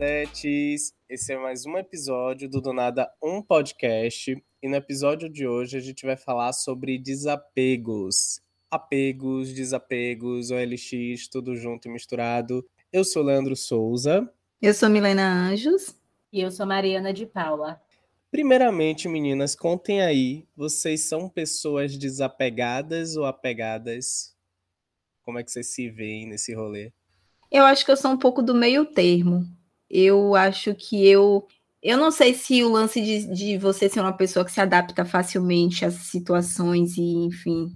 Nadetes! Esse é mais um episódio do Do Nada Um Podcast. E no episódio de hoje a gente vai falar sobre desapegos. Apegos, desapegos, OLX, tudo junto e misturado. Eu sou Leandro Souza. Eu sou Milena Anjos. E eu sou Mariana de Paula. Primeiramente, meninas, contem aí, vocês são pessoas desapegadas ou apegadas? Como é que vocês se veem nesse rolê? Eu acho que eu sou um pouco do meio termo. Eu acho que eu. Eu não sei se o lance de, de você ser uma pessoa que se adapta facilmente às situações e, enfim,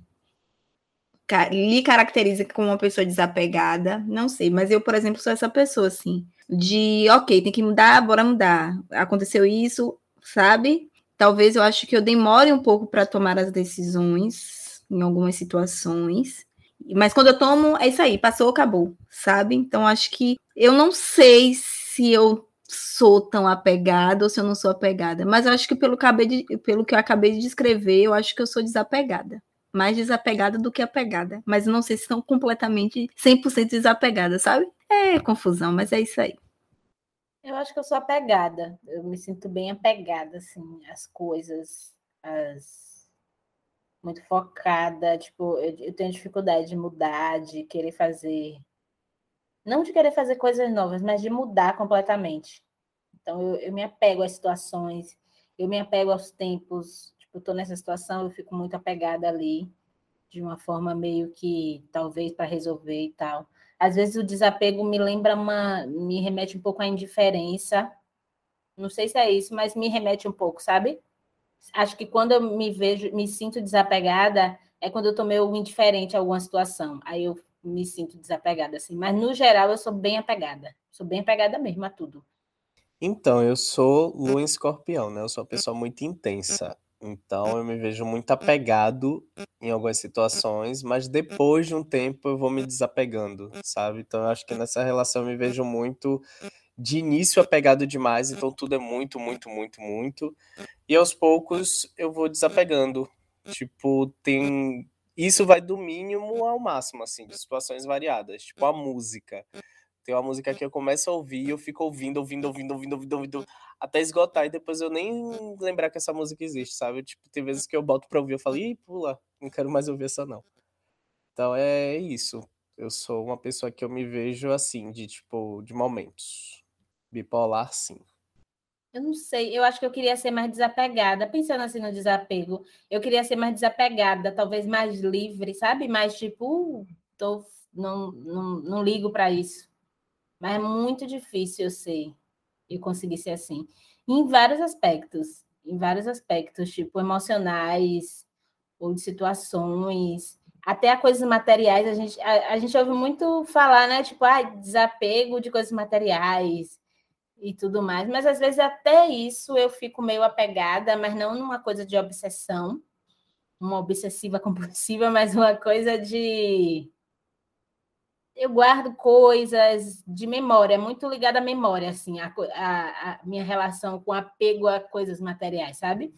lhe caracteriza como uma pessoa desapegada, não sei, mas eu, por exemplo, sou essa pessoa assim, de ok, tem que mudar, bora mudar. Aconteceu isso, sabe? Talvez eu acho que eu demore um pouco para tomar as decisões em algumas situações. Mas quando eu tomo, é isso aí, passou, acabou, sabe? Então acho que eu não sei se eu sou tão apegada ou se eu não sou apegada, mas eu acho que pelo, de, pelo que eu acabei de descrever, eu acho que eu sou desapegada. Mais desapegada do que apegada. Mas não sei se são completamente 100% desapegada, sabe? É confusão, mas é isso aí. Eu acho que eu sou apegada. Eu me sinto bem apegada, assim, às coisas, às... muito focada. Tipo, eu, eu tenho dificuldade de mudar, de querer fazer. Não de querer fazer coisas novas, mas de mudar completamente. Então, eu, eu me apego às situações, eu me apego aos tempos. Tipo, eu tô nessa situação, eu fico muito apegada ali, de uma forma meio que, talvez, para resolver e tal. Às vezes o desapego me lembra uma, me remete um pouco à indiferença. Não sei se é isso, mas me remete um pouco, sabe? Acho que quando eu me vejo, me sinto desapegada, é quando eu estou meio indiferente a alguma situação. Aí eu me sinto desapegada, assim. Mas no geral eu sou bem apegada. Sou bem apegada mesmo a tudo. Então, eu sou lua em escorpião, né? Eu sou uma pessoa muito intensa. Então eu me vejo muito apegado em algumas situações, mas depois de um tempo eu vou me desapegando, sabe? Então eu acho que nessa relação eu me vejo muito de início apegado demais, então tudo é muito, muito, muito, muito. E aos poucos eu vou desapegando. Tipo, tem. Isso vai do mínimo ao máximo, assim, de situações variadas. Tipo, a música. Tem uma música que eu começo a ouvir, eu fico ouvindo, ouvindo, ouvindo, ouvindo, ouvindo, ouvindo, até esgotar, e depois eu nem lembrar que essa música existe, sabe? Tipo, tem vezes que eu boto pra ouvir, eu falo, ih, pula, não quero mais ouvir essa não. Então é isso. Eu sou uma pessoa que eu me vejo assim, de tipo, de momentos. Bipolar, sim. Eu não sei, eu acho que eu queria ser mais desapegada. Pensando assim no desapego, eu queria ser mais desapegada, talvez mais livre, sabe? Mais tipo, uh, tô, não, não, não ligo para isso. Mas é muito difícil eu ser, eu conseguir ser assim. Em vários aspectos, em vários aspectos, tipo emocionais, ou de situações, até a coisas materiais, a gente, a, a gente ouve muito falar, né? Tipo, ah, desapego de coisas materiais e tudo mais, mas às vezes até isso eu fico meio apegada, mas não numa coisa de obsessão, uma obsessiva compulsiva, mas uma coisa de eu guardo coisas de memória, muito ligada à memória, assim, a, a, a, minha relação com apego a coisas materiais, sabe?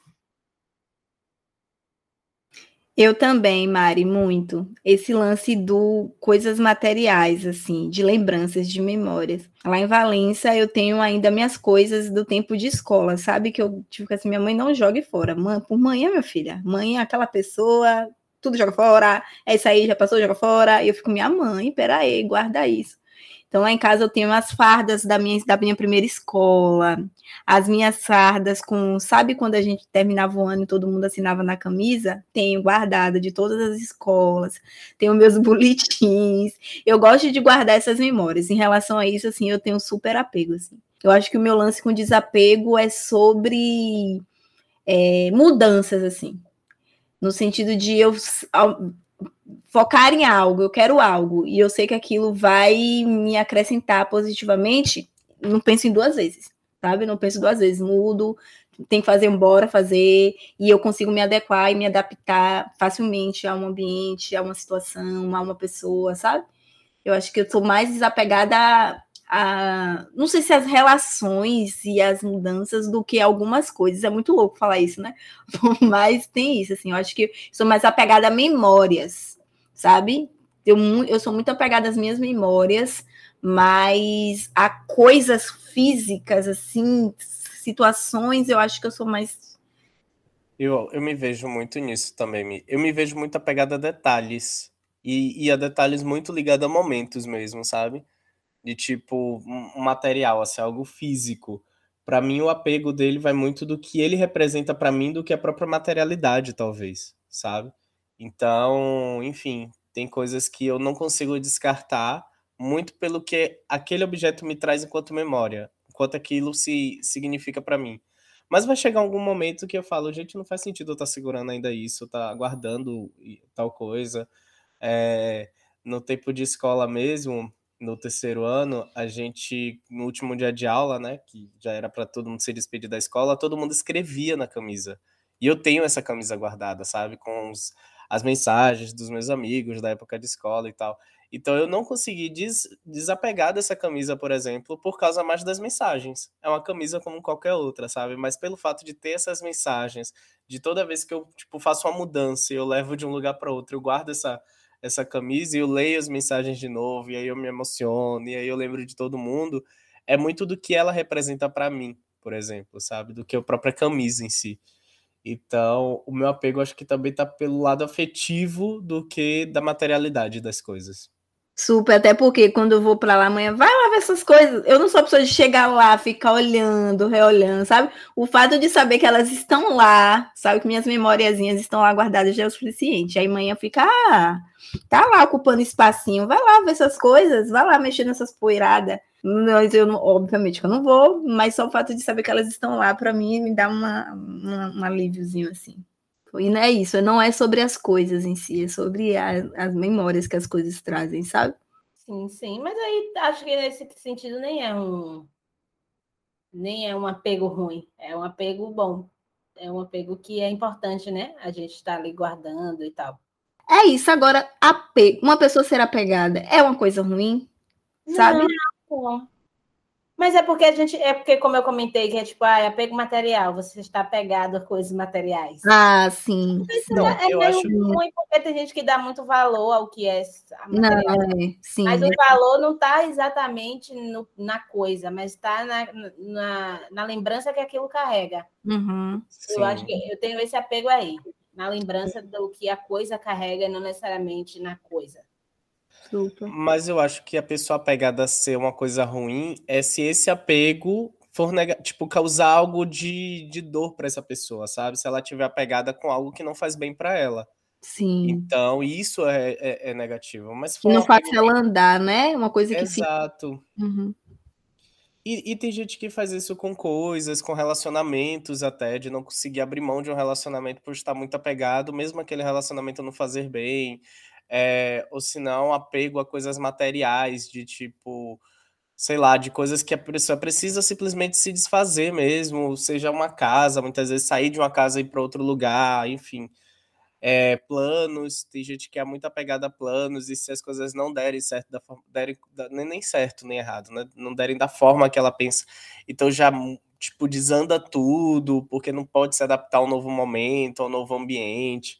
Eu também, Mari, muito. Esse lance do coisas materiais, assim, de lembranças, de memórias. Lá em Valença, eu tenho ainda minhas coisas do tempo de escola, sabe? Que eu, tipo assim, minha mãe não jogue fora. Mãe, por manhã, minha filha. Mãe é aquela pessoa tudo joga fora, é isso aí, já passou, joga fora. E eu fico, minha mãe, peraí, guarda isso. Então, lá em casa eu tenho as fardas da minha, da minha primeira escola, as minhas fardas com, sabe quando a gente terminava o ano e todo mundo assinava na camisa? Tenho guardada de todas as escolas, tenho meus boletins. Eu gosto de guardar essas memórias. Em relação a isso, assim, eu tenho super apego, assim. Eu acho que o meu lance com desapego é sobre é, mudanças, assim no sentido de eu focar em algo, eu quero algo, e eu sei que aquilo vai me acrescentar positivamente, não penso em duas vezes, sabe? Não penso duas vezes, mudo, tem que fazer embora, fazer, e eu consigo me adequar e me adaptar facilmente a um ambiente, a uma situação, a uma pessoa, sabe? Eu acho que eu sou mais desapegada a, não sei se as relações e as mudanças do que algumas coisas. É muito louco falar isso, né? Mas tem isso, assim, eu acho que sou mais apegada a memórias, sabe? Eu, eu sou muito apegada às minhas memórias, Mas a coisas físicas, assim, situações, eu acho que eu sou mais. Eu, eu me vejo muito nisso também. Eu me vejo muito apegada a detalhes. E, e a detalhes muito ligados a momentos mesmo, sabe? De tipo, um material, assim, algo físico. Para mim, o apego dele vai muito do que ele representa para mim do que a própria materialidade, talvez, sabe? Então, enfim, tem coisas que eu não consigo descartar muito pelo que aquele objeto me traz enquanto memória, enquanto aquilo se significa para mim. Mas vai chegar algum momento que eu falo, gente, não faz sentido eu estar tá segurando ainda isso, estar tá guardando tal coisa. É, no tempo de escola mesmo, no terceiro ano, a gente, no último dia de aula, né, que já era para todo mundo se despedir da escola, todo mundo escrevia na camisa. E eu tenho essa camisa guardada, sabe, com os, as mensagens dos meus amigos da época de escola e tal. Então eu não consegui des, desapegar dessa camisa, por exemplo, por causa mais das mensagens. É uma camisa como qualquer outra, sabe? Mas pelo fato de ter essas mensagens, de toda vez que eu tipo faço uma mudança e eu levo de um lugar para outro, eu guardo essa essa camisa e eu leio as mensagens de novo e aí eu me emociono e aí eu lembro de todo mundo, é muito do que ela representa para mim, por exemplo, sabe? Do que a própria camisa em si. Então, o meu apego acho que também tá pelo lado afetivo do que da materialidade das coisas. Super, até porque quando eu vou para lá amanhã, vai lá ver essas coisas. Eu não sou pessoa de chegar lá, ficar olhando, reolhando, sabe? O fato de saber que elas estão lá, sabe? Que minhas memóriazinhas estão lá guardadas já é o suficiente. Aí amanhã fica, ah, tá lá ocupando espacinho, vai lá ver essas coisas, vai lá mexer nessas poeiradas. Mas eu, obviamente, que eu não vou, mas só o fato de saber que elas estão lá, para mim, me dá uma, uma, um alíviozinho assim. E não é isso, não é sobre as coisas em si, é sobre a, as memórias que as coisas trazem, sabe? Sim, sim, mas aí acho que nesse sentido nem é um nem é um apego ruim, é um apego bom. É um apego que é importante, né? A gente está ali guardando e tal. É isso, agora, apego, uma pessoa ser apegada é uma coisa ruim, sabe? Não, mas é porque a gente, é porque, como eu comentei, que é tipo, ah, é apego material, você está apegado a coisas materiais. Ah, sim. Não, é eu meio acho... ruim, porque tem gente que dá muito valor ao que é. Não, é, sim. Mas o valor não está exatamente no, na coisa, mas está na, na, na, lembrança que aquilo carrega. Uhum, eu acho que eu tenho esse apego aí na lembrança do que a coisa carrega, não necessariamente na coisa. Super. Mas eu acho que a pessoa apegada a ser uma coisa ruim é se esse apego for tipo causar algo de, de dor para essa pessoa, sabe? Se ela tiver apegada com algo que não faz bem para ela. Sim. Então, isso é, é, é negativo. Mas não faz ela andar, né? Uma coisa que Exato. Uhum. E, e, tem gente que faz isso com coisas, com relacionamentos até, de não conseguir abrir mão de um relacionamento por estar muito apegado, mesmo aquele relacionamento não fazer bem, é, ou se não, apego a coisas materiais, de tipo, sei lá, de coisas que a pessoa precisa simplesmente se desfazer mesmo, seja uma casa, muitas vezes sair de uma casa e ir para outro lugar, enfim é, planos, tem gente que é muito apegada a planos, e se as coisas não derem certo, da forma, derem, nem certo nem errado, né? não derem da forma que ela pensa, então já tipo desanda tudo, porque não pode se adaptar ao novo momento, ao novo ambiente.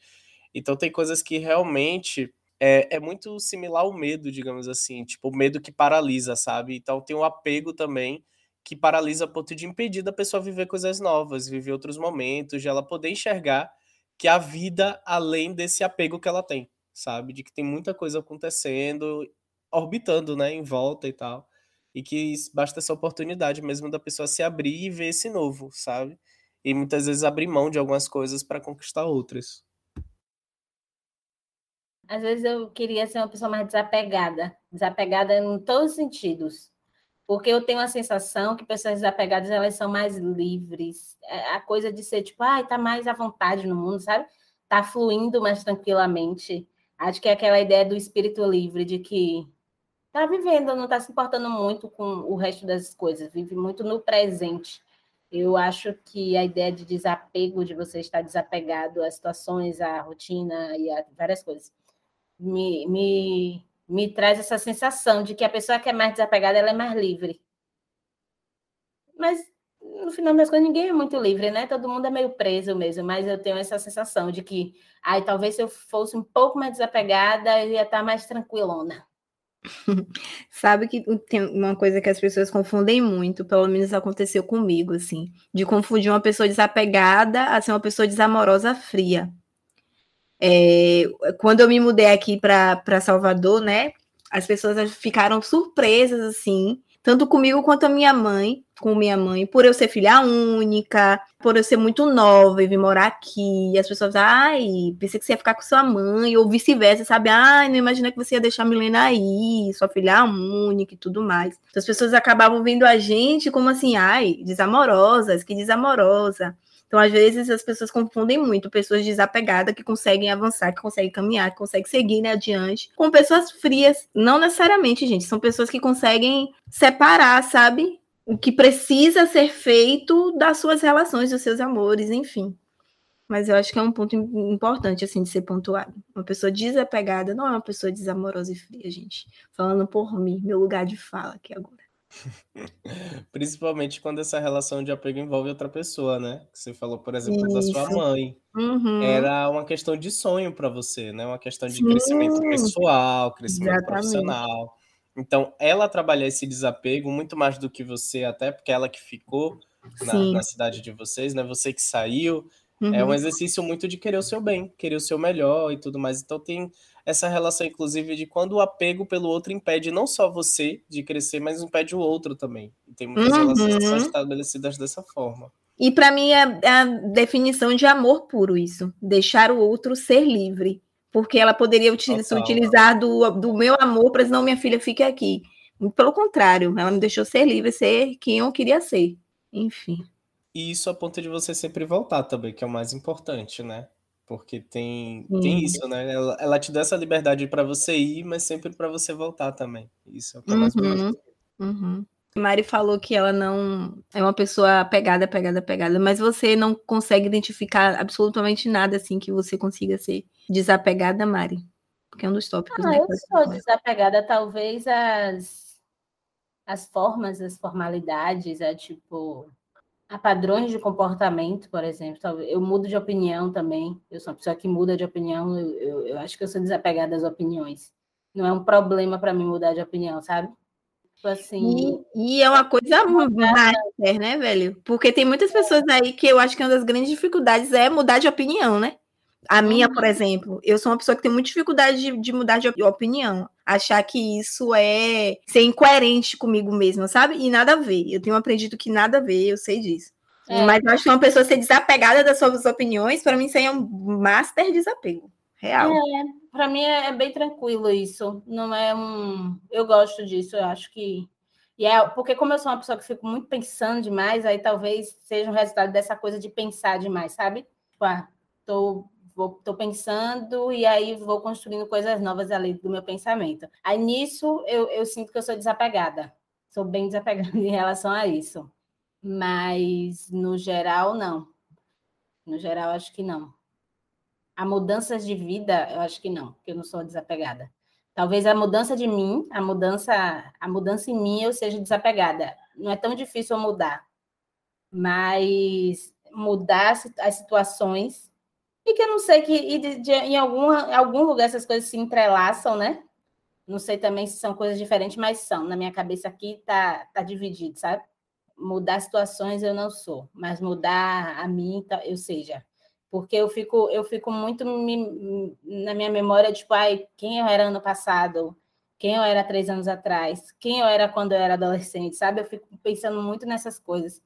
Então tem coisas que realmente é, é muito similar ao medo, digamos assim, tipo o medo que paralisa, sabe? Então tem o apego também que paralisa a ponto de impedir da pessoa viver coisas novas, viver outros momentos, de ela poder enxergar que a vida além desse apego que ela tem, sabe? De que tem muita coisa acontecendo, orbitando, né, em volta e tal. E que basta essa oportunidade mesmo da pessoa se abrir e ver esse novo, sabe? E muitas vezes abrir mão de algumas coisas para conquistar outras. Às vezes eu queria ser uma pessoa mais desapegada, desapegada em todos os sentidos porque eu tenho a sensação que pessoas desapegadas elas são mais livres. É, a coisa de ser tipo, ai, ah, tá mais à vontade no mundo, sabe? Tá fluindo mais tranquilamente. Acho que é aquela ideia do espírito livre, de que tá vivendo, não tá se importando muito com o resto das coisas, vive muito no presente. Eu acho que a ideia de desapego, de você estar desapegado às situações, à rotina e a várias coisas, me, me me traz essa sensação de que a pessoa que é mais desapegada ela é mais livre. Mas no final das contas ninguém é muito livre, né? Todo mundo é meio preso mesmo, mas eu tenho essa sensação de que, ai, talvez se eu fosse um pouco mais desapegada, eu ia estar mais tranquilona. Sabe que tem uma coisa que as pessoas confundem muito, pelo menos aconteceu comigo, assim, de confundir uma pessoa desapegada a ser uma pessoa desamorosa fria. É, quando eu me mudei aqui para Salvador, né, as pessoas ficaram surpresas, assim, tanto comigo quanto a minha mãe, com minha mãe, por eu ser filha única, por eu ser muito nova e vir morar aqui. E as pessoas, ai, pensei que você ia ficar com sua mãe, ou vice-versa, sabe? Ai, não imagina que você ia deixar a Milena aí, sua filha única e tudo mais. Então, as pessoas acabavam vendo a gente como assim, ai, desamorosas, que desamorosa. Então, às vezes, as pessoas confundem muito pessoas desapegadas que conseguem avançar, que conseguem caminhar, que conseguem seguir né, adiante, com pessoas frias. Não necessariamente, gente, são pessoas que conseguem separar, sabe? O que precisa ser feito das suas relações, dos seus amores, enfim. Mas eu acho que é um ponto importante, assim, de ser pontuado. Uma pessoa desapegada não é uma pessoa desamorosa e fria, gente. Falando por mim, meu lugar de fala aqui agora. Principalmente quando essa relação de apego envolve outra pessoa, né? Você falou, por exemplo, da sua mãe. Uhum. Era uma questão de sonho para você, né? Uma questão de crescimento pessoal, crescimento Exatamente. profissional. Então, ela trabalhar esse desapego muito mais do que você, até porque ela que ficou na, Sim. na cidade de vocês, né? Você que saiu, é um Uhum. exercício muito de querer o seu bem, querer o seu melhor e tudo mais. Então tem essa relação, inclusive, de quando o apego pelo outro impede não só você de crescer, mas impede o outro também. E tem muitas relações que são Uhum. estabelecidas dessa forma. E para mim é é a definição de amor puro isso, deixar o outro ser livre, porque ela poderia uti- se Total. utilizar do, do meu amor para não minha filha fique aqui. Pelo contrário, ela me deixou ser livre, ser quem eu queria ser. Enfim. E isso a ponto de você sempre voltar também, que é o mais importante, né? Porque tem, tem isso, né? Ela, ela te dá essa liberdade para você ir, mas sempre para você voltar também. Isso é o que é mais Uhum. bonito. Uhum. Mari falou que ela não é uma pessoa pegada, pegada, pegada, mas você não consegue identificar absolutamente nada assim que você consiga ser desapegada, Mari. Porque é um dos tópicos, Ah, né? eu sou desapegada, talvez, às, às formas, às formalidades, a tipo, a padrões de comportamento, por exemplo. Eu mudo de opinião também. Eu sou uma pessoa que muda de opinião. Eu, eu, eu acho que eu sou desapegada às opiniões. Não é um problema para mim mudar de opinião, sabe? Tipo assim. E, e é uma coisa master, né, velho? Porque tem muitas pessoas aí que eu acho que uma das grandes dificuldades é mudar de opinião, né? A minha, por exemplo, eu sou uma pessoa que tem muita dificuldade de, de mudar de op- opinião. Achar que isso é ser incoerente comigo mesma, sabe? E nada a ver. Eu tenho aprendido que nada a ver, eu sei disso. É. Mas eu acho que uma pessoa ser desapegada das suas opiniões, para mim, isso aí é um master desapego. Real. Para mim é, é bem tranquilo isso. Não é um. Eu gosto disso, eu acho que. E é porque, como eu sou uma pessoa que fico muito pensando demais, aí talvez seja um resultado dessa coisa de pensar demais, sabe? Tipo, ah, tô, tô pensando e aí vou construindo coisas novas ali do meu pensamento. Aí nisso eu, eu sinto que eu sou desapegada. Sou bem desapegada em relação a isso. Mas no geral, não. No geral, acho que não. A mudanças de vida, eu acho que não, porque eu não sou desapegada. Talvez a mudança de mim, a mudança, a mudança em mim eu seja desapegada. Não é tão difícil eu mudar, mas mudar as situações e que eu não sei que e de- de- em algum, algum lugar essas coisas se entrelaçam, né? Não sei também se são coisas diferentes, mas são. Na minha cabeça aqui tá, tá dividido, sabe? Mudar situações eu não sou, mas mudar a mim tá- eu seja porque eu fico eu fico muito na minha memória tipo ai quem eu era ano passado quem eu era três anos atrás quem eu era quando eu era adolescente sabe eu fico pensando muito nessas coisas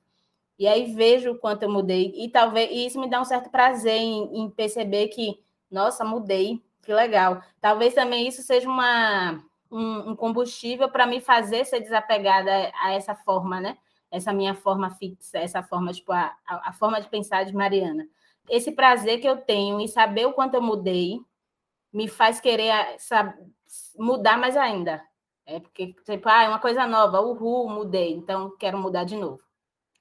e aí vejo o quanto eu mudei. E talvez e isso me dá um certo prazer em, em perceber que nossa mudei que legal. Talvez também isso seja uma um, um combustível para me fazer ser desapegada a essa forma né? Essa minha forma fixa essa forma tipo a, a forma de pensar de Mariana. Esse prazer que eu tenho em saber o quanto eu mudei me faz querer ah, mudar mais ainda. É porque, tipo, ah, é uma coisa nova, uhul, mudei, então quero mudar de novo.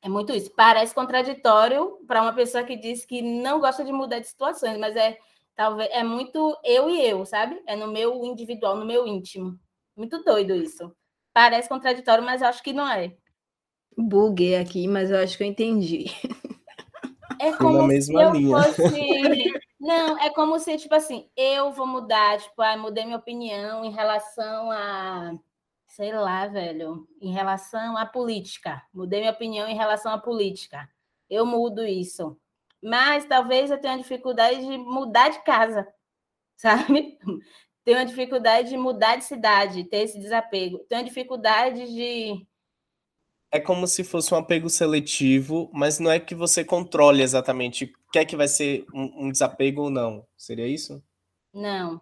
É muito isso. Parece contraditório para uma pessoa que diz que não gosta de mudar de situações, mas é talvez é muito eu e eu, sabe? É no meu individual, no meu íntimo. Muito doido isso. Parece contraditório, mas eu acho que não é. Buguei aqui, mas eu acho que eu entendi. é como se eu linha. fosse. Não, é como se, tipo assim, eu vou mudar, tipo, ah, mudei minha opinião em relação a. Sei lá, velho, em relação à política. Mudei minha opinião em relação à política. Eu mudo isso. Mas talvez eu tenha dificuldade de mudar de casa, sabe? Tenho uma dificuldade de mudar de cidade, ter esse desapego. Tenho dificuldade de é como se fosse um apego seletivo, mas não é que você controle exatamente quer que vai ser um, um desapego ou não. Seria isso? Não.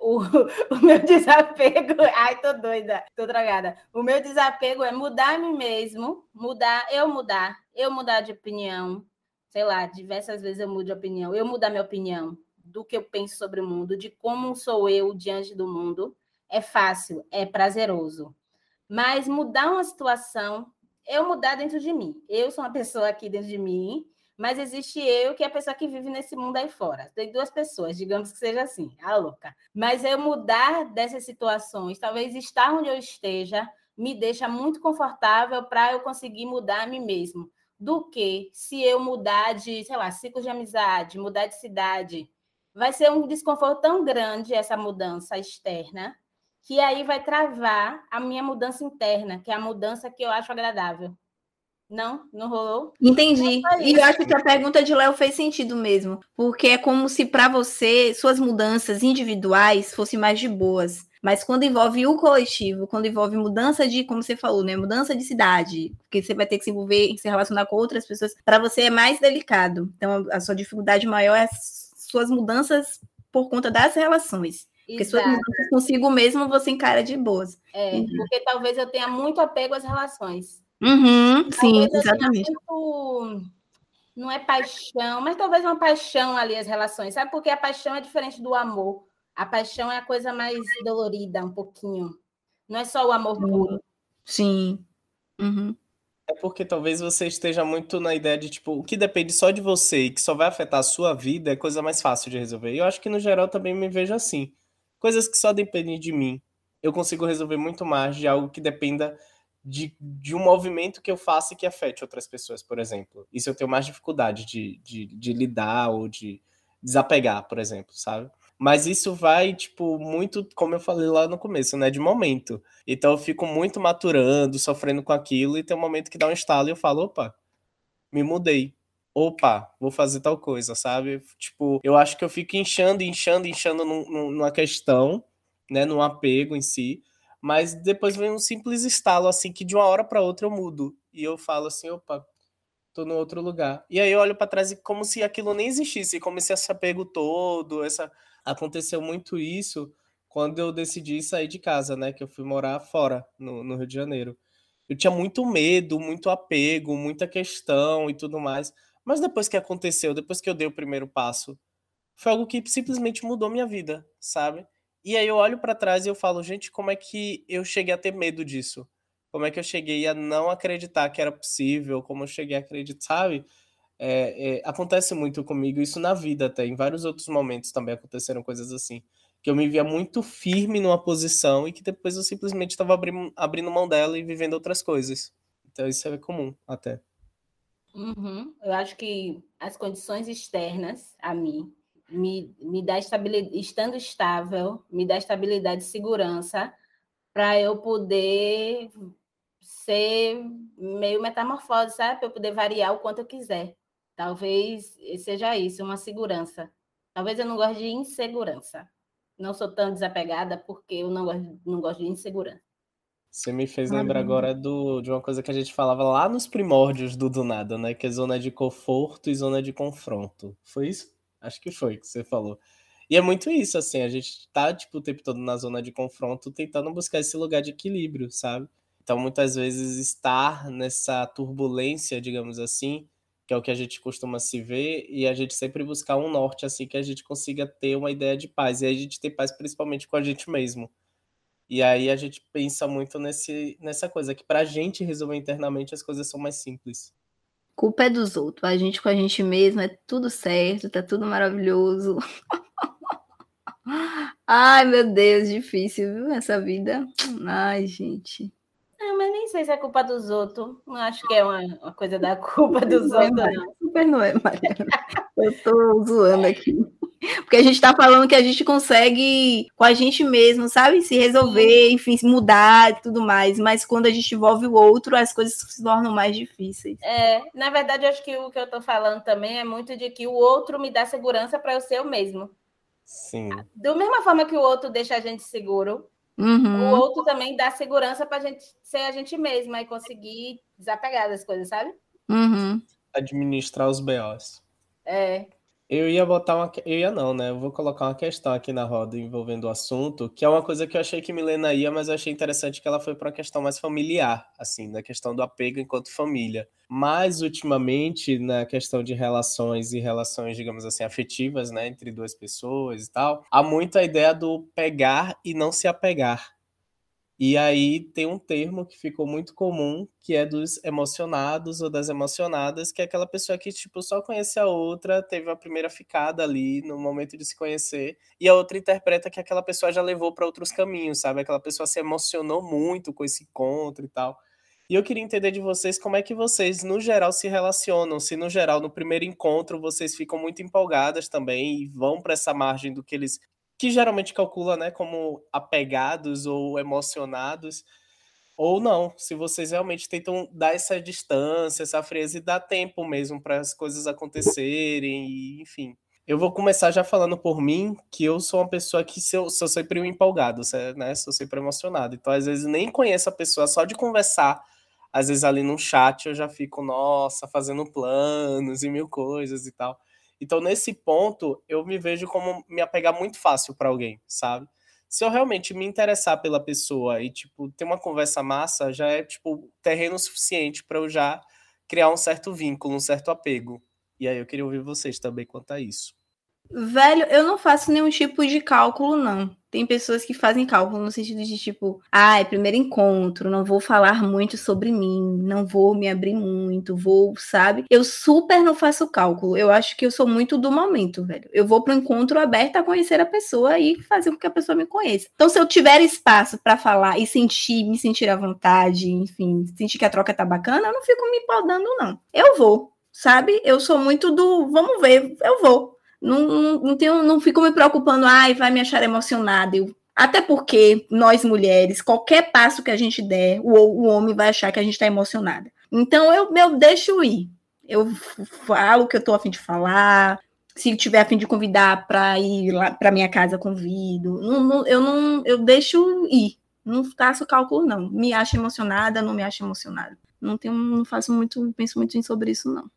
O, o, meu desapego. Ai, tô doida, tô dragada. O meu desapego é mudar a mim mesmo, mudar, eu mudar, eu mudar de opinião. Sei lá, diversas vezes eu mudo de opinião, eu mudar minha opinião do que eu penso sobre o mundo, de como sou eu diante do mundo. É fácil, é prazeroso. Mas mudar uma situação eu mudar dentro de mim. Eu sou uma pessoa aqui dentro de mim, mas existe eu que é a pessoa que vive nesse mundo aí fora. Tem duas pessoas, digamos que seja assim, a louca. Mas eu mudar dessas situações, talvez estar onde eu esteja, me deixa muito confortável para eu conseguir mudar a mim mesmo. Do que se eu mudar de, sei lá, ciclo de amizade, mudar de cidade, vai ser um desconforto tão grande essa mudança externa que aí vai travar a minha mudança interna, que é a mudança que eu acho agradável. Não? Não rolou? Entendi. E eu acho que a pergunta de Léo fez sentido mesmo, porque é como se para você suas mudanças individuais fossem mais de boas. Mas quando envolve o coletivo, quando envolve mudança de, como você falou, né, mudança de cidade, porque você vai ter que se envolver, se relacionar com outras pessoas, para você é mais delicado. Então a sua dificuldade maior é suas mudanças por conta das relações. Porque Exato. suas mudanças consigo mesmo você encara de boas. É, uhum. porque talvez eu tenha muito apego às relações. Uhum, sim, exatamente. Muito, não é paixão, mas talvez uma paixão ali as relações, sabe? Porque a paixão é diferente do amor. A paixão é a coisa mais dolorida, um pouquinho. Não é só o amor puro. Sim. Uhum. É porque talvez você esteja muito na ideia de, tipo, o que depende só de você e que só vai afetar a sua vida é coisa mais fácil de resolver. E eu acho que, no geral, também me vejo assim coisas que só dependem de mim. Eu consigo resolver muito mais de algo que dependa de, de um movimento que eu faça que afete outras pessoas, por exemplo. Isso eu tenho mais dificuldade de, de, de lidar ou de desapegar, por exemplo, sabe? Mas isso vai, tipo, muito, como eu falei lá no começo, né? De momento. Então eu fico muito maturando, sofrendo com aquilo, e tem um momento que dá um estalo e eu falo, opa, me mudei opa, vou fazer tal coisa, sabe? Tipo, eu acho que eu fico inchando, inchando, inchando num, numa questão, né, num apego em si, mas depois vem um simples estalo, assim, que de uma hora para outra eu mudo, e eu falo assim, opa, tô no outro lugar. E aí eu olho para trás e como se aquilo nem existisse, como se esse apego todo, essa aconteceu muito isso quando eu decidi sair de casa, né, que eu fui morar fora, no, no Rio de Janeiro. Eu tinha muito medo, muito apego, muita questão e tudo mais. Mas depois que aconteceu, depois que eu dei o primeiro passo, foi algo que simplesmente mudou minha vida, sabe? E aí eu olho para trás e eu falo, gente, como é que eu cheguei a ter medo disso? Como é que eu cheguei a não acreditar que era possível? Como eu cheguei a acreditar, sabe? É, é, acontece muito comigo isso na vida até. Em vários outros momentos também aconteceram coisas assim. Que eu me via muito firme numa posição e que depois eu simplesmente estava abrindo, abrindo mão dela e vivendo outras coisas. Então isso é comum até. Uhum. Eu acho que as condições externas a mim me, me dá estabilidade, estando estável, me dá estabilidade e segurança para eu poder ser meio metamorfose, sabe? Para eu poder variar o quanto eu quiser. Talvez seja isso, uma segurança. Talvez eu não goste de insegurança. Não sou tão desapegada porque eu não gosto, não gosto de insegurança. Você me fez lembrar agora do, de uma coisa que a gente falava lá nos primórdios do Do Nada, né? Que é zona de conforto e zona de confronto. Foi isso? Acho que foi que você falou. E é muito isso, assim, a gente tá, tipo, o tempo todo na zona de confronto, tentando buscar esse lugar de equilíbrio, sabe? Então, muitas vezes, estar nessa turbulência, digamos assim, que é o que a gente costuma se ver, e a gente sempre buscar um norte, assim, que a gente consiga ter uma ideia de paz. E a gente ter paz principalmente com a gente mesmo e aí a gente pensa muito nesse, nessa coisa, que pra gente resolver internamente as coisas são mais simples. Culpa é dos outros. A gente com a gente mesmo é tudo certo, tá tudo maravilhoso. Ai, meu Deus, difícil, viu? Essa vida. Ai, gente. Não, mas nem sei se é culpa dos outros. Não acho que é uma, uma coisa da culpa dos não outros, é, não. Super não é, Mariana. Eu tô zoando aqui. Porque a gente tá falando que a gente consegue, com a gente mesmo, sabe? Se resolver, enfim, mudar e tudo mais. Mas quando a gente envolve o outro, as coisas se tornam mais difíceis. É, na verdade, eu acho que o que eu tô falando também é muito de que o outro me dá segurança para eu ser eu mesmo. Sim. Da mesma forma que o outro deixa a gente seguro, uhum. o outro também dá segurança para a gente ser a gente mesma e conseguir desapegar das coisas, sabe? Uhum. Administrar os BOs. É. Eu ia botar uma. Eu ia não, né? Eu vou colocar uma questão aqui na roda envolvendo o assunto, que é uma coisa que eu achei que Milena ia, mas eu achei interessante que ela foi para uma questão mais familiar, assim, na questão do apego enquanto família. Mas, ultimamente, na questão de relações e relações, digamos assim, afetivas, né, entre duas pessoas e tal, há muito a ideia do pegar e não se apegar. E aí tem um termo que ficou muito comum, que é dos emocionados ou das emocionadas, que é aquela pessoa que tipo só conhece a outra, teve a primeira ficada ali no momento de se conhecer, e a outra interpreta que aquela pessoa já levou para outros caminhos, sabe? Aquela pessoa se emocionou muito com esse encontro e tal. E eu queria entender de vocês como é que vocês, no geral, se relacionam. Se, no geral, no primeiro encontro, vocês ficam muito empolgadas também e vão para essa margem do que eles que geralmente calcula, né, como apegados ou emocionados, ou não, se vocês realmente tentam dar essa distância, essa frieza e dar tempo mesmo para as coisas acontecerem, e, enfim. Eu vou começar já falando por mim, que eu sou uma pessoa que sou, sou sempre um empolgado, né? Sou sempre emocionado. Então, às vezes, nem conheço a pessoa, só de conversar, às vezes ali no chat eu já fico, nossa, fazendo planos e mil coisas e tal. Então, nesse ponto, eu me vejo como me apegar muito fácil para alguém, sabe? Se eu realmente me interessar pela pessoa e, tipo, ter uma conversa massa, já é, tipo, terreno suficiente para eu já criar um certo vínculo, um certo apego. E aí eu queria ouvir vocês também quanto a isso. Velho, eu não faço nenhum tipo de cálculo, não. Tem pessoas que fazem cálculo no sentido de tipo, ah, é primeiro encontro, não vou falar muito sobre mim, não vou me abrir muito, vou, sabe? Eu super não faço cálculo. Eu acho que eu sou muito do momento, velho. Eu vou pro encontro aberto a conhecer a pessoa e fazer com que a pessoa me conheça. Então, se eu tiver espaço para falar e sentir, me sentir à vontade, enfim, sentir que a troca tá bacana, eu não fico me podando, não. Eu vou, sabe? Eu sou muito do vamos ver, eu vou. Não, não, tenho, não fico me preocupando, ai, vai me achar emocionada. Eu, até porque nós mulheres, qualquer passo que a gente der, o, o homem vai achar que a gente está emocionada. Então eu, eu deixo ir. Eu falo o que eu estou a fim de falar. Se tiver fim de convidar para ir lá para minha casa, convido. Não, não, eu não, eu deixo ir. Não faço cálculo, não. Me acho emocionada, não me acho emocionada. Não tenho, não faço muito, penso muito sobre isso, não.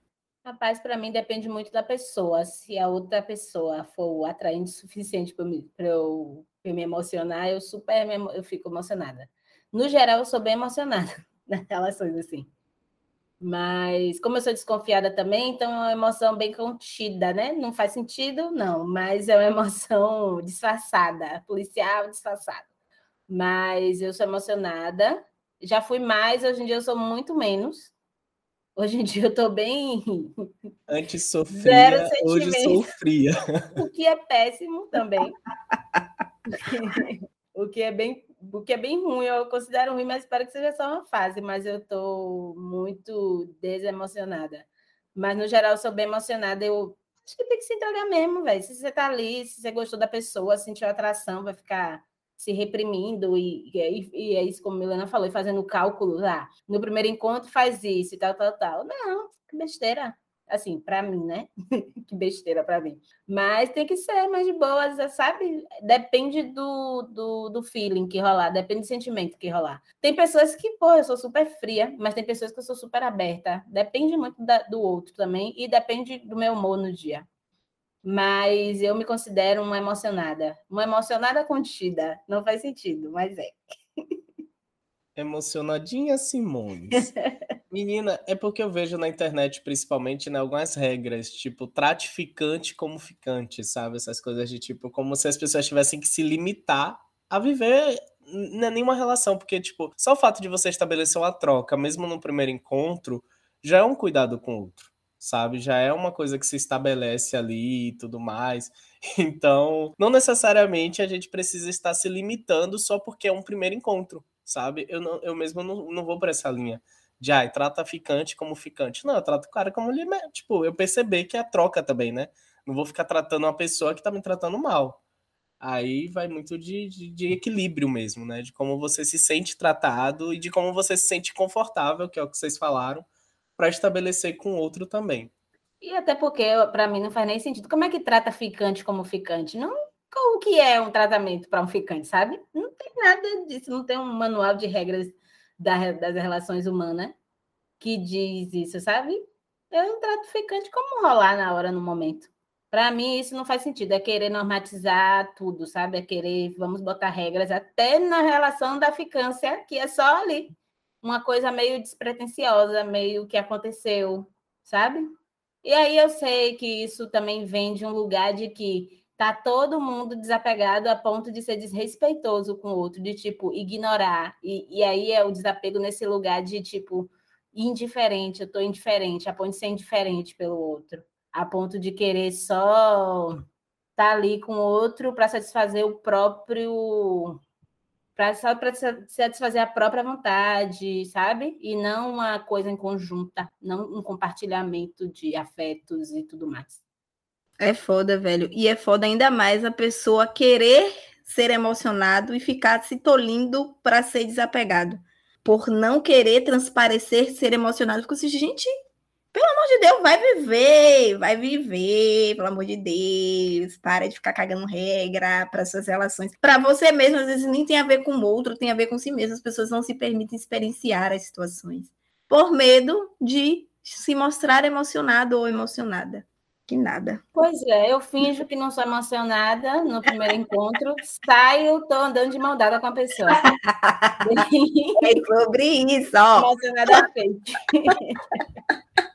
Rapaz, para mim depende muito da pessoa. Se a outra pessoa for atraente o suficiente para eu, eu, me emocionar, eu super eu fico emocionada. No geral, eu sou bem emocionada nas relações assim. Mas como eu sou desconfiada também, então é uma emoção bem contida, né? Não faz sentido, não, mas é uma emoção disfarçada, policial disfarçada. Mas eu sou emocionada. Já fui mais, hoje em dia eu sou muito menos Hoje em dia eu estou bem. Antes sofria, hoje sofria. O que é péssimo também. o que é bem, o que é bem ruim, eu considero ruim, mas espero que seja só uma fase. Mas eu estou muito desemocionada. Mas no geral eu sou bem emocionada. Eu acho que tem que se entregar mesmo, velho. Se você está ali, se você gostou da pessoa, sentiu atração, vai ficar se reprimindo, e, e, e, é isso como a Milena falou, fazendo cálculos lá. Ah, no primeiro encontro faz isso e tal, tal, tal. Não, que besteira. Assim, para mim, né? que besteira para mim. Mas tem que ser mais de boas, sabe? Depende do, do, do feeling que rolar, depende do sentimento que rolar. Tem pessoas que, pô, eu sou super fria, mas tem pessoas que eu sou super aberta. Depende muito da, do outro também e depende do meu humor no dia mas eu me considero uma emocionada. Uma emocionada contida. Não faz sentido, mas é. Emocionadinha Simões. Menina, é porque eu vejo na internet, principalmente, né, algumas regras, tipo, trate ficante como ficante, sabe? Essas coisas de tipo, como se as pessoas tivessem que se limitar a viver não é nenhuma relação, porque, tipo, só o fato de você estabelecer uma troca, mesmo no primeiro encontro, já é um cuidado com o outro sabe? Já é uma coisa que se estabelece ali e tudo mais. Então, não necessariamente a gente precisa estar se limitando só porque é um primeiro encontro, sabe? Eu, não, eu mesmo não, não vou por essa linha de, ai, trata ficante como ficante. Não, eu trato o cara como ele, tipo, eu perceber que é a troca também, né? Não vou ficar tratando uma pessoa que tá me tratando mal. Aí vai muito de, de, de, equilíbrio mesmo, né? De como você se sente tratado e de como você se sente confortável, que é o que vocês falaram, para estabelecer com o outro também. E até porque, para mim, não faz nem sentido. Como é que trata ficante como ficante? Não, como que é um tratamento para um ficante, sabe? Não tem nada disso, não tem um manual de regras da, das relações humanas que diz isso, sabe? Eu trato ficante como rolar na hora, no momento. Para mim, isso não faz sentido. É querer normatizar tudo, sabe? É querer, vamos botar regras até na relação da ficância, que é só ali. Uma coisa meio despretensiosa, meio que aconteceu, sabe? E aí eu sei que isso também vem de um lugar de que tá todo mundo desapegado a ponto de ser desrespeitoso com o outro, de tipo ignorar. E, e aí é o desapego nesse lugar de tipo indiferente, eu tô indiferente, a ponto de ser indiferente pelo outro, a ponto de querer só estar tá ali com o outro para satisfazer o próprio para satisfazer a própria vontade, sabe? E não uma coisa em conjunta, não um compartilhamento de afetos e tudo mais. É foda, velho. E é foda ainda mais a pessoa querer ser emocionado e ficar se tolindo para ser desapegado. Por não querer transparecer ser emocionado. Ficou assim, gente, pelo amor de Deus, vai viver, vai viver, pelo amor de Deus. Para de ficar cagando regra para suas relações. Para você mesmo, às vezes nem tem a ver com o outro, tem a ver com si mesmo. As pessoas não se permitem experienciar as situações por medo de se mostrar emocionado ou emocionada. Que nada. Pois é, eu finjo que não sou emocionada no primeiro encontro, saio, tô andando de mão dada com a pessoa. é sobre isso, ó. Emocionada fake.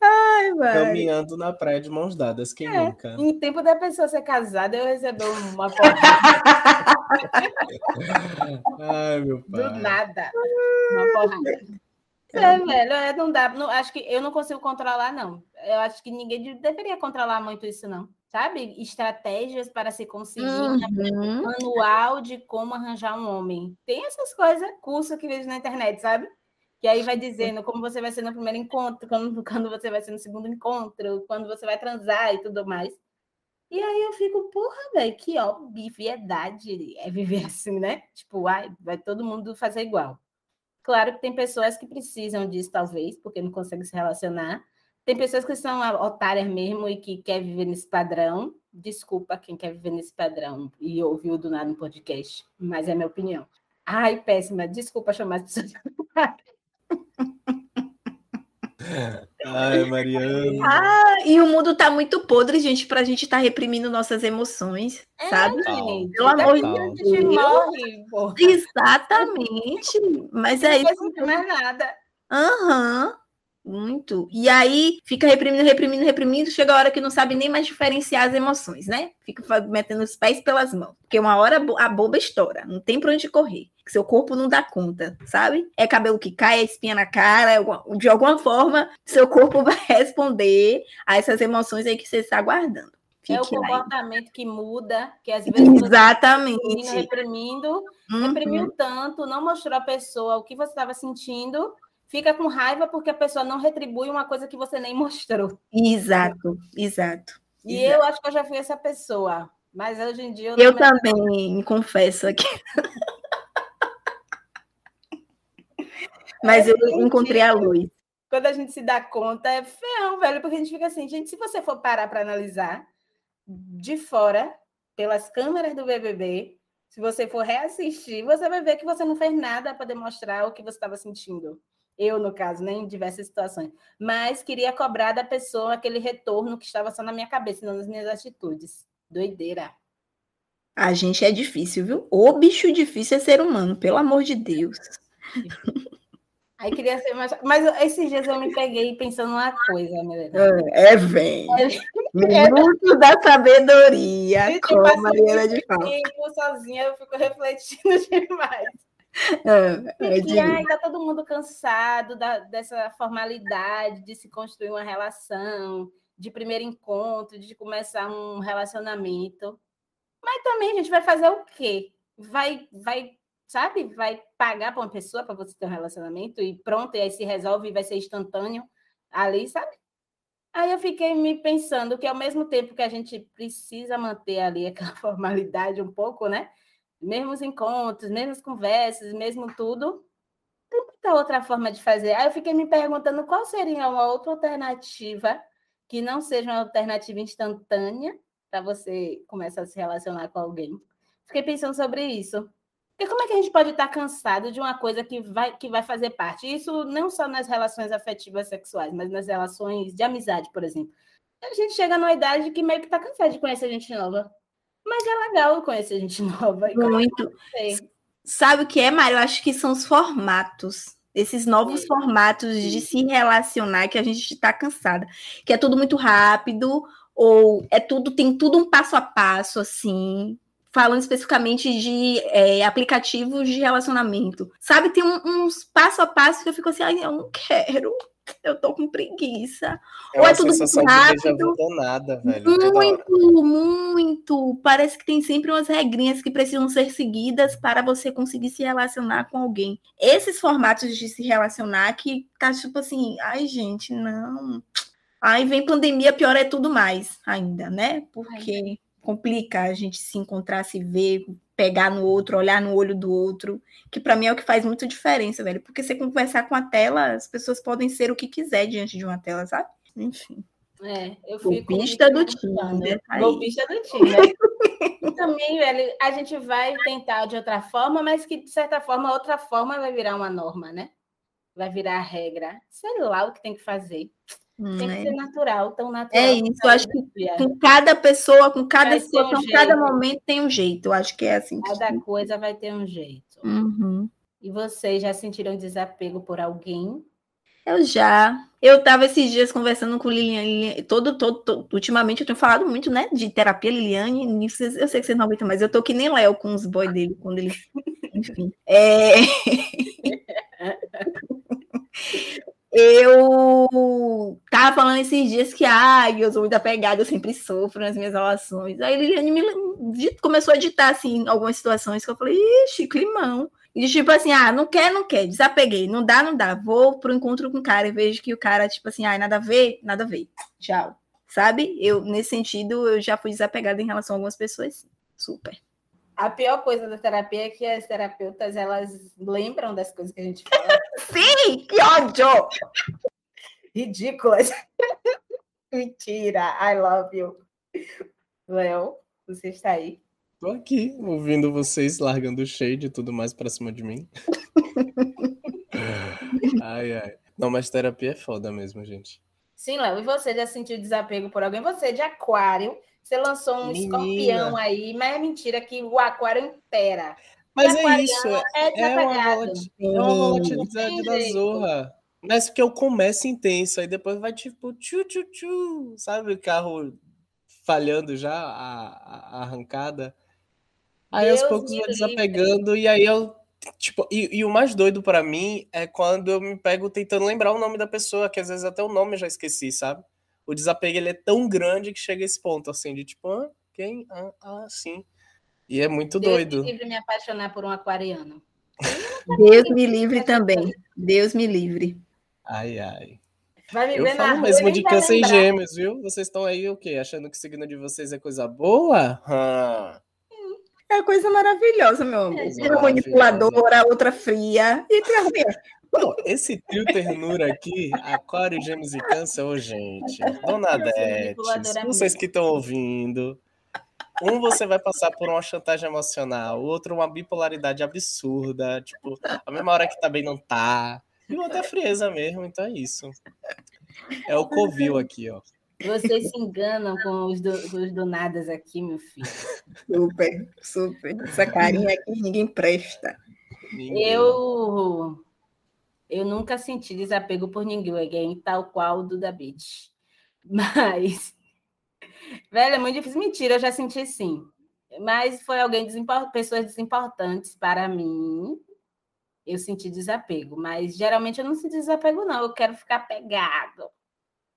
Ai, Caminhando na praia de mãos dadas, quem é, nunca? Em tempo da pessoa ser casada, eu recebi uma porra. Ai, meu pai. Do nada. Uma porra. É, velho, é, não dá. Não, acho que eu não consigo controlar, não. Eu acho que ninguém deveria controlar muito isso, não. Sabe? Estratégias para se conseguir uhum. manual de como arranjar um homem. Tem essas coisas, curso que vejo na internet, sabe? Que aí vai dizendo como você vai ser no primeiro encontro, quando, quando você vai ser no segundo encontro, quando você vai transar e tudo mais. E aí eu fico, porra, velho, que obviedade é viver assim, né? Tipo, ai, vai todo mundo fazer igual. Claro que tem pessoas que precisam disso, talvez, porque não conseguem se relacionar. Tem pessoas que são otárias mesmo e que querem viver nesse padrão. Desculpa quem quer viver nesse padrão e ouviu do nada no podcast, mas é minha opinião. Ai, péssima. Desculpa chamar as pessoas. Ai, Mariana. Ah, e o mundo tá muito podre, gente, pra gente estar tá reprimindo nossas emoções, é, sabe? Gente, Pelo amor de Deus. Morre, Exatamente. Mas aí. Não é mais nada. Aham. Uhum. Muito. E aí fica reprimindo, reprimindo, reprimindo, chega a hora que não sabe nem mais diferenciar as emoções, né? Fica metendo os pés pelas mãos. Porque uma hora a bomba estoura, não tem pra onde correr. Seu corpo não dá conta, sabe? É cabelo que cai, é espinha na cara, é de alguma forma, seu corpo vai responder a essas emoções aí que você está guardando. Fique é o comportamento que muda, que às vezes Exatamente. reprimindo, uhum. reprimiu tanto, não mostrou a pessoa o que você estava sentindo, fica com raiva porque a pessoa não retribui uma coisa que você nem mostrou. Exato, exato. E exato. eu acho que eu já fui essa pessoa, mas hoje em dia eu, eu também me confesso aqui. mas eu encontrei a luz. Quando a gente se dá conta, é feão, velho, porque a gente fica assim, gente, se você for parar para analisar de fora, pelas câmeras do BBB, se você for reassistir, você vai ver que você não fez nada para demonstrar o que você estava sentindo eu, no caso, né, em diversas situações, mas queria cobrar da pessoa aquele retorno que estava só na minha cabeça, não nas minhas atitudes. Doideira. A gente é difícil, viu? O bicho difícil é ser humano, pelo amor de Deus. Aí queria ser mais. Mas esses dias eu me peguei pensando uma coisa, Milena. É, é vem. É, Minuto da sabedoria, Gente, com a Mariana de Fala. sozinha, eu fico refletindo demais. É, é de... ai, tá todo mundo cansado da, dessa formalidade de se construir uma relação, de primeiro encontro, de começar um relacionamento. Mas também a gente vai fazer o quê? Vai, vai sabe, vai pagar para uma pessoa para você ter um relacionamento e pronto, e aí se resolve e vai ser instantâneo ali, sabe? Aí eu fiquei me pensando que ao mesmo tempo que a gente precisa manter ali aquela formalidade um pouco, né? Mesmo os encontros, mesmo as conversas, mesmo tudo, tem muita outra forma de fazer. Aí eu fiquei me perguntando qual seria uma outra alternativa que não seja uma alternativa instantânea para você começar a se relacionar com alguém. Fiquei pensando sobre isso. Porque como é que a gente pode estar cansado de uma coisa que vai, que vai fazer parte? Isso não só nas relações afetivas sexuais, mas nas relações de amizade, por exemplo. A gente chega numa idade que meio que está cansado de conhecer gente nova. Mas é legal conhecer gente nova. Muito. Sabe o que é, Mário? Eu acho que são os formatos. Esses novos Sim. formatos de se relacionar que a gente está cansada. Que é tudo muito rápido, ou é tudo, tem tudo um passo a passo, assim falando especificamente de é, aplicativos de relacionamento. Sabe, tem um, uns passo a passo que eu fico assim, ai, eu não quero. Eu tô com preguiça. É Ou é tudo muito rápido. Nada, velho. Muito, muito. Parece que tem sempre umas regrinhas que precisam ser seguidas para você conseguir se relacionar com alguém. Esses formatos de se relacionar que tá tipo assim, ai, gente, não. Aí vem pandemia, pior é tudo mais ainda, né? Porque complica a gente se encontrar, se ver, pegar no outro, olhar no olho do outro, que para mim é o que faz muita diferença, velho. Porque você conversar com a tela, as pessoas podem ser o que quiser diante de uma tela, sabe? Enfim. É, eu fico. Golpista do time, né? Golpista do time. Né? e também, velho, a gente vai tentar de outra forma, mas que, de certa forma, outra forma vai virar uma norma, né? Vai virar regra. Sei lá o que tem que fazer. Tem que é. ser natural, tão natural. É isso, eu acho que com cada pessoa, com cada situação, um cada momento tem um jeito. Eu acho que é assim. Cada que... coisa vai ter um jeito. Uhum. E vocês já sentiram desapego por alguém? Eu já. Eu estava esses dias conversando com Liliane. Todo, todo, todo, ultimamente eu tenho falado muito, né? De terapia, Liliane. Eu sei que vocês não aguentam, mas eu tô que nem Léo com os boys dele, quando ele. Enfim. É. eu tava falando esses dias que, ai, eu sou muito apegada, eu sempre sofro nas minhas relações. Aí Liliane me começou a ditar, assim, algumas situações que eu falei, ixi, climão. E tipo assim, ah, não quer, não quer, desapeguei, não dá, não dá. Vou pro encontro com o cara e vejo que o cara, tipo assim, ai, nada a ver, nada a ver. Tchau. Sabe? Eu, nesse sentido, eu já fui desapegada em relação a algumas pessoas, super. A pior coisa da terapia é que as terapeutas elas lembram das coisas que a gente fala. Sim, que ódio! Ridículas. Mentira, I love you. Léo, você está aí? Tô aqui, ouvindo vocês largando o shade e tudo mais pra cima de mim. ai, ai. Não, mas terapia é foda mesmo, gente. Sim, Léo, e você já sentiu desapego por alguém? Você de aquário, você lançou um Menina. escorpião aí, mas é mentira que o aquário impera. Mas é isso, é, é uma volatilidade da zorra. Mas porque eu começo intenso, aí depois vai tipo tchu tchu tchu, sabe? O carro falhando já, a, a arrancada. Aí Deus aos poucos vai desapegando, livre. e aí eu. Tipo, e, e o mais doido para mim é quando eu me pego tentando lembrar o nome da pessoa, que às vezes até o nome eu já esqueci, sabe? O desapego ele é tão grande que chega a esse ponto, assim, de tipo, ah, quem? Ah, ah sim. E é muito Deus doido. Deus me livre me apaixonar por um aquariano. Deus me livre também. Deus me livre. Ai, ai. Vai eu falo mesmo de câncer em gêmeos, viu? Vocês estão aí o quê? Achando que o signo de vocês é coisa boa? Ah. É coisa maravilhosa, meu amor. É, uma manipuladora, outra fria. E tem Bom, esse trio ternura aqui, Aquário, Gêmeos e Câncer, ô gente, Dona Dete, vocês que estão ouvindo, um você vai passar por uma chantagem emocional, o outro uma bipolaridade absurda, tipo, a mesma hora que tá bem não tá, e o outro é frieza mesmo, então é isso. É o Covil aqui, ó. Vocês se enganam com os, do, os donadas aqui, meu filho. Super, super. Essa carinha aqui ninguém presta. Ninguém. Eu eu nunca senti desapego por ninguém, tal qual do da Beach. Mas, velho, é muito difícil. Mentira, eu já senti sim. Mas foi alguém, desimport... pessoas desimportantes para mim. Eu senti desapego. Mas geralmente eu não sinto desapego, não. Eu quero ficar pegado.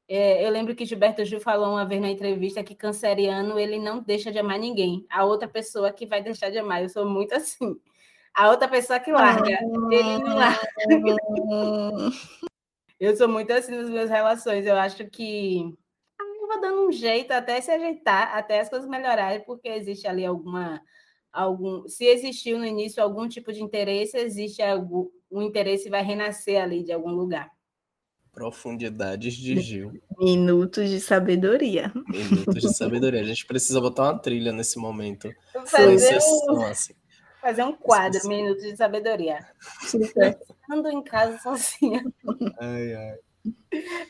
É, eu lembro que Gilberto Gil falou uma vez na entrevista que canceriano ele não deixa de amar ninguém. A outra pessoa que vai deixar de amar. Eu sou muito assim. A outra pessoa que larga. Ele não larga. eu sou muito assim nas minhas relações. Eu acho que ah, eu vou dando um jeito até se ajeitar, até as coisas melhorarem, porque existe ali alguma. Algum, se existiu no início algum tipo de interesse, existe algum, um interesse vai renascer ali de algum lugar. Profundidades de Gil. Minutos de sabedoria. Minutos de sabedoria. A gente precisa botar uma trilha nesse momento. Fazer um, assim. Fazer um quadro, Minutos de Sabedoria. Ando em casa sozinha. Ai, ai.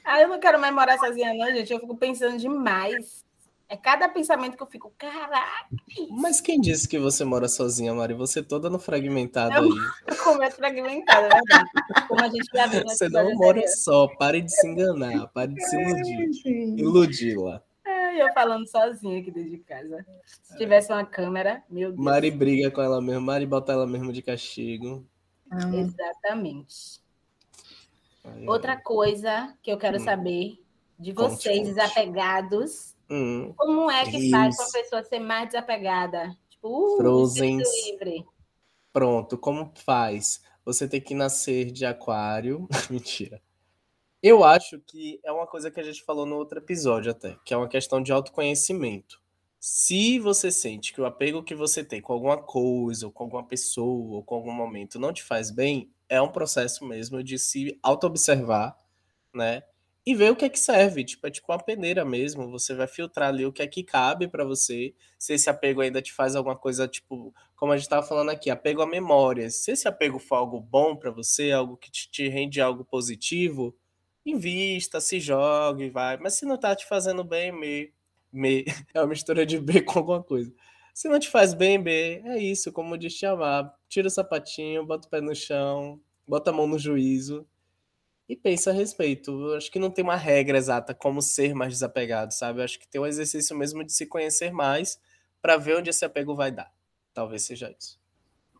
Ah, eu não quero mais morar sozinha, não, gente. Eu fico pensando demais. É cada pensamento que eu fico, caraca. Mas quem disse que você mora sozinha, Mari? Você toda no fragmentado eu, aí. Como é fragmentado, é verdade. Como a gente já viu Você não mora só, pare de se enganar, pare de se iludir. Iludi-la. É, eu falando sozinha aqui dentro de casa. Se tivesse uma câmera, meu Deus. Mari briga com ela mesmo, Mari bota ela mesmo de castigo. Ah. Exatamente. Outra coisa que eu quero hum. saber de vocês, conte, conte. desapegados, Hum, Como é que isso. faz para a pessoa ser mais desapegada? Tipo, uh, Frozen. livre. Pronto, como faz? Você tem que nascer de aquário. Mentira. Eu acho que é uma coisa que a gente falou no outro episódio até, que é uma questão de autoconhecimento. Se você sente que o apego que você tem com alguma coisa, ou com alguma pessoa, ou com algum momento não te faz bem, é um processo mesmo de se auto-observar, né? e ver o que é que serve. Tipo, é tipo uma peneira mesmo. Você vai filtrar ali o que é que cabe para você. Se esse apego ainda te faz alguma coisa, tipo, como a gente estava falando aqui, apego a memórias. Se esse apego for algo bom para você, algo que te, rende algo positivo, invista, se jogue, vai. Mas se não tá te fazendo bem, me, me é uma mistura de B com alguma coisa. Se não te faz bem, B, é isso, como diz te amar. Tira o sapatinho, bota o pé no chão, bota a mão no juízo e pensa a respeito. Eu acho que não tem uma regra exata como ser mais desapegado, sabe? Eu acho que tem um exercício mesmo de se conhecer mais para ver onde esse apego vai dar. Talvez seja isso.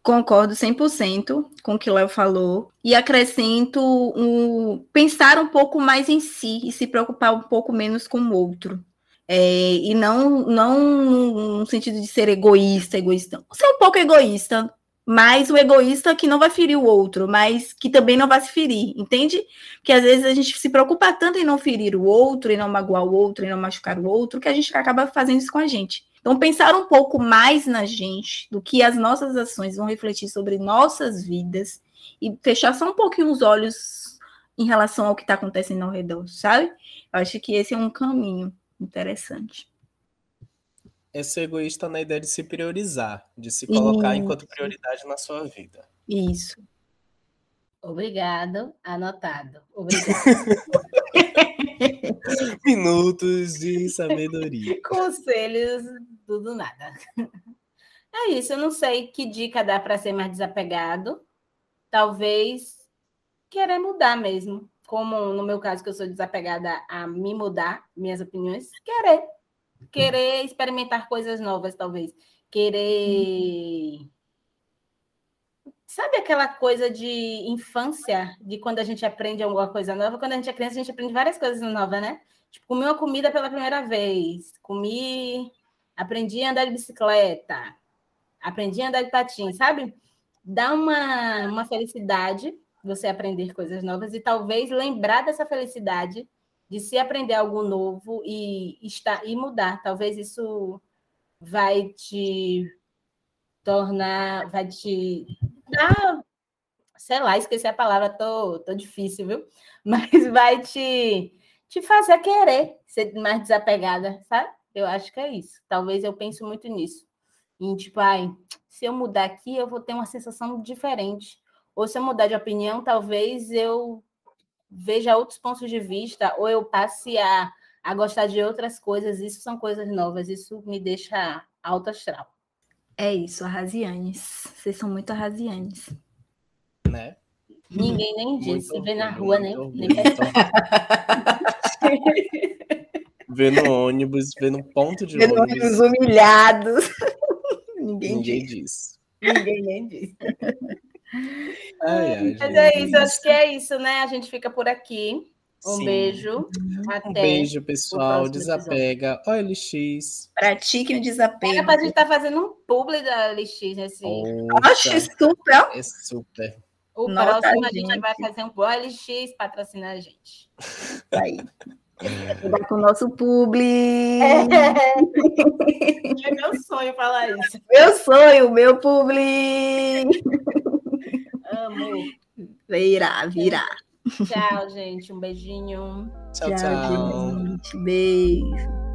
Concordo 100% com o que o Léo falou e acrescento um, pensar um pouco mais em si e se preocupar um pouco menos com o outro. É, e não, não no sentido de ser egoísta, egoísta. Ser um pouco egoísta, mas o egoísta que não vai ferir o outro, mas que também não vai se ferir, entende? Que às vezes a gente se preocupa tanto em não ferir o outro, em não magoar o outro, em não machucar o outro, que a gente acaba fazendo isso com a gente. Então, pensar um pouco mais na gente, do que as nossas ações vão refletir sobre nossas vidas, e fechar só um pouquinho os olhos em relação ao que está acontecendo ao redor, sabe? Eu acho que esse é um caminho interessante é ser egoísta na ideia de se priorizar, de se colocar Isso. enquanto prioridade na sua vida. Isso. Obrigado, anotado. Obrigado. Minutos de sabedoria. Conselhos tudo nada. É isso, eu não sei que dica dá para ser mais desapegado. Talvez querer mudar mesmo. Como no meu caso, que eu sou desapegada a me mudar, minhas opiniões, querer querer experimentar coisas novas, talvez. Querer. Sabe aquela coisa de infância, de quando a gente aprende alguma coisa nova? Quando a gente é criança, a gente aprende várias coisas novas, né? Tipo, comi uma comida pela primeira vez, comi. Aprendi a andar de bicicleta, aprendi a andar de patins, sabe? Dá uma, uma felicidade você aprender coisas novas e talvez lembrar dessa felicidade de se aprender algo novo e, estar, e mudar. Talvez isso vai te tornar, vai te dar, sei lá, esqueci a palavra, tô, tô difícil, viu? Mas vai te, te fazer querer ser mais desapegada, sabe? Eu acho que é isso. Talvez eu pense muito nisso. Em tipo, ai, se eu mudar aqui, eu vou ter uma sensação diferente. Ou se eu mudar de opinião, talvez eu veja outros pontos de vista, ou eu passe a, a gostar de outras coisas, isso são coisas novas, isso me deixa alto astral. É isso, arrasianes. Vocês são muito arrasianes. Né? Ninguém nem diz, se vê na rua, nem, nem Vê no ônibus, vê no ponto de vê ônibus. ônibus humilhados. Ninguém, Ninguém diz. diz. Ninguém nem diz. Ai, ai, Mas é isso, acho que é isso, né? A gente fica por aqui. Um Sim. beijo. Até um beijo, pessoal. Desapega. OLX. Pratique o desapego. Era pra gente estar tá fazendo um publi da LX nesse. Acho super. É super. O Nota, próximo a gente gente. vai fazer um Boa LX patrocinar a gente. Aí. Vai com o nosso publi. É meu sonho falar isso. Meu sonho, meu publi. Amo. Virá, virá. Tchau, gente. Um beijinho. Tchau, Tchau, tchau. gente. Beijo.